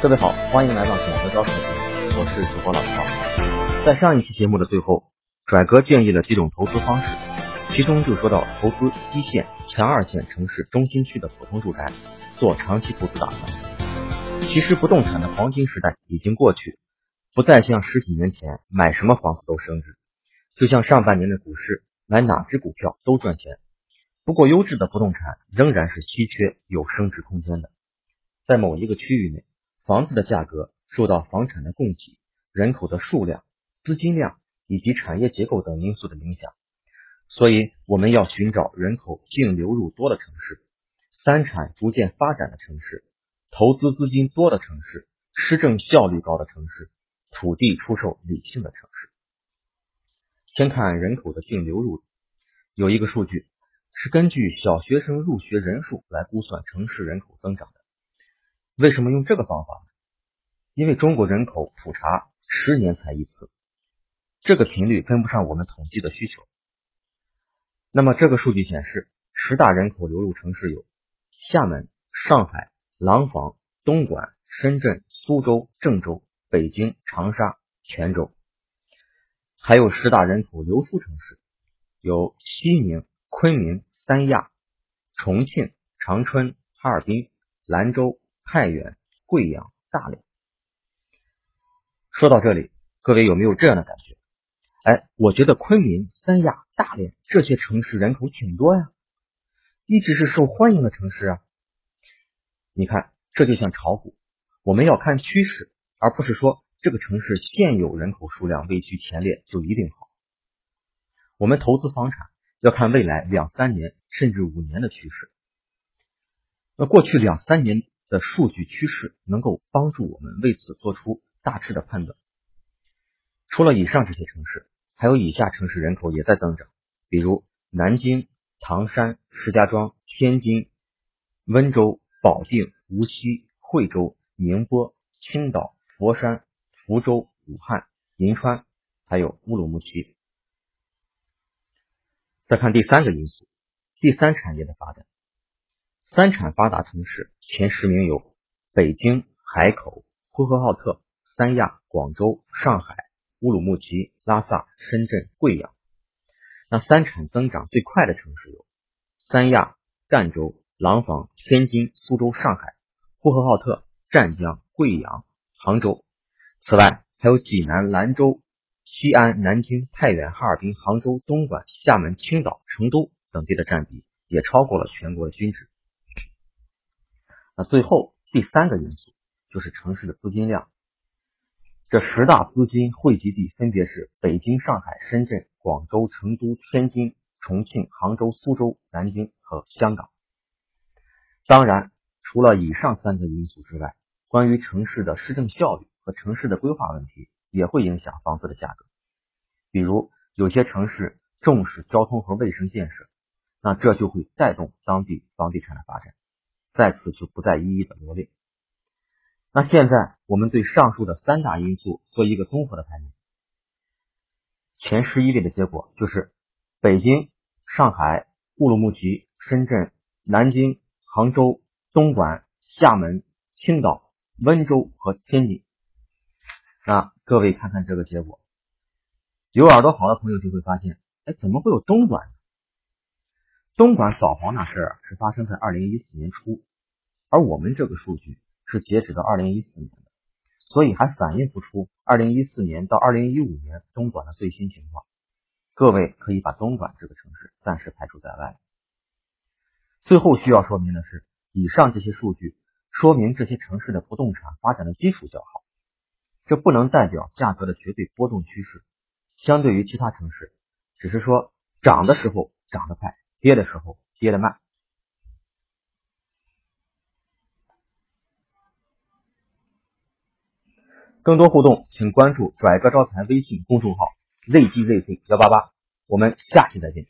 各位好，欢迎来到拽哥招财，我是主播老曹。在上一期节目的最后，拽哥建议了几种投资方式，其中就说到投资一线、强二线城市中心区的普通住宅，做长期投资打算。其实不动产的黄金时代已经过去，不再像十几年前买什么房子都升值，就像上半年的股市，买哪只股票都赚钱。不过优质的不动产仍然是稀缺有升值空间的，在某一个区域内。房子的价格受到房产的供给、人口的数量、资金量以及产业结构等因素的影响，所以我们要寻找人口净流入多的城市、三产逐渐发展的城市、投资资金多的城市、施政效率高的城市、土地出售理性的城市。先看人口的净流入，有一个数据是根据小学生入学人数来估算城市人口增长的。为什么用这个方法？因为中国人口普查十年才一次，这个频率跟不上我们统计的需求。那么这个数据显示，十大人口流入城市有厦门、上海、廊坊、东莞、深圳、苏州、郑州、北京、长沙、泉州，还有十大人口流出城市有西宁、昆明、三亚、重庆、长春、哈尔滨、兰州。太原、贵阳、大连。说到这里，各位有没有这样的感觉？哎，我觉得昆明、三亚、大连这些城市人口挺多呀，一直是受欢迎的城市啊。你看，这就像炒股，我们要看趋势，而不是说这个城市现有人口数量位居前列就一定好。我们投资房产要看未来两三年甚至五年的趋势。那过去两三年。的数据趋势能够帮助我们为此做出大致的判断。除了以上这些城市，还有以下城市人口也在增长，比如南京、唐山、石家庄、天津、温州、保定、无锡、惠州、宁波、青岛、佛山、福州、武汉、银川，还有乌鲁木齐。再看第三个因素，第三产业的发展。三产发达城市前十名有北京、海口、呼和浩特、三亚、广州、上海、乌鲁木齐、拉萨、深圳、贵阳。那三产增长最快的城市有三亚、赣州、廊坊、天津、苏州、上海、呼和浩特、湛江、贵阳、杭州。此外，还有济南、兰州、西安、南京、太原、哈尔滨、杭州、东莞、厦门、青岛、成都等地的占比也超过了全国均值。那最后第三个因素就是城市的资金量，这十大资金汇集地分别是北京、上海、深圳、广州、成都、天津、重庆、杭州、苏州、南京和香港。当然，除了以上三个因素之外，关于城市的施政效率和城市的规划问题也会影响房子的价格。比如，有些城市重视交通和卫生建设，那这就会带动当地房地产的发展。在此就不再一一的罗列。那现在我们对上述的三大因素做一个综合的排名，前十一位的结果就是北京、上海、乌鲁木齐、深圳、南京、杭州、东莞、厦门、青岛、温州和天津。那各位看看这个结果，有耳朵好的朋友就会发现，哎，怎么会有东莞？东莞扫黄那事儿是发生在二零一四年初。而我们这个数据是截止到二零一四年的，所以还反映不出二零一四年到二零一五年东莞的最新情况。各位可以把东莞这个城市暂时排除在外。最后需要说明的是，以上这些数据说明这些城市的不动产发展的基础较好，这不能代表价格的绝对波动趋势。相对于其他城市，只是说涨的时候涨得快，跌的时候跌得慢。更多互动，请关注“拽哥招财”微信公众号 “zgzc 幺八八”。我们下期再见。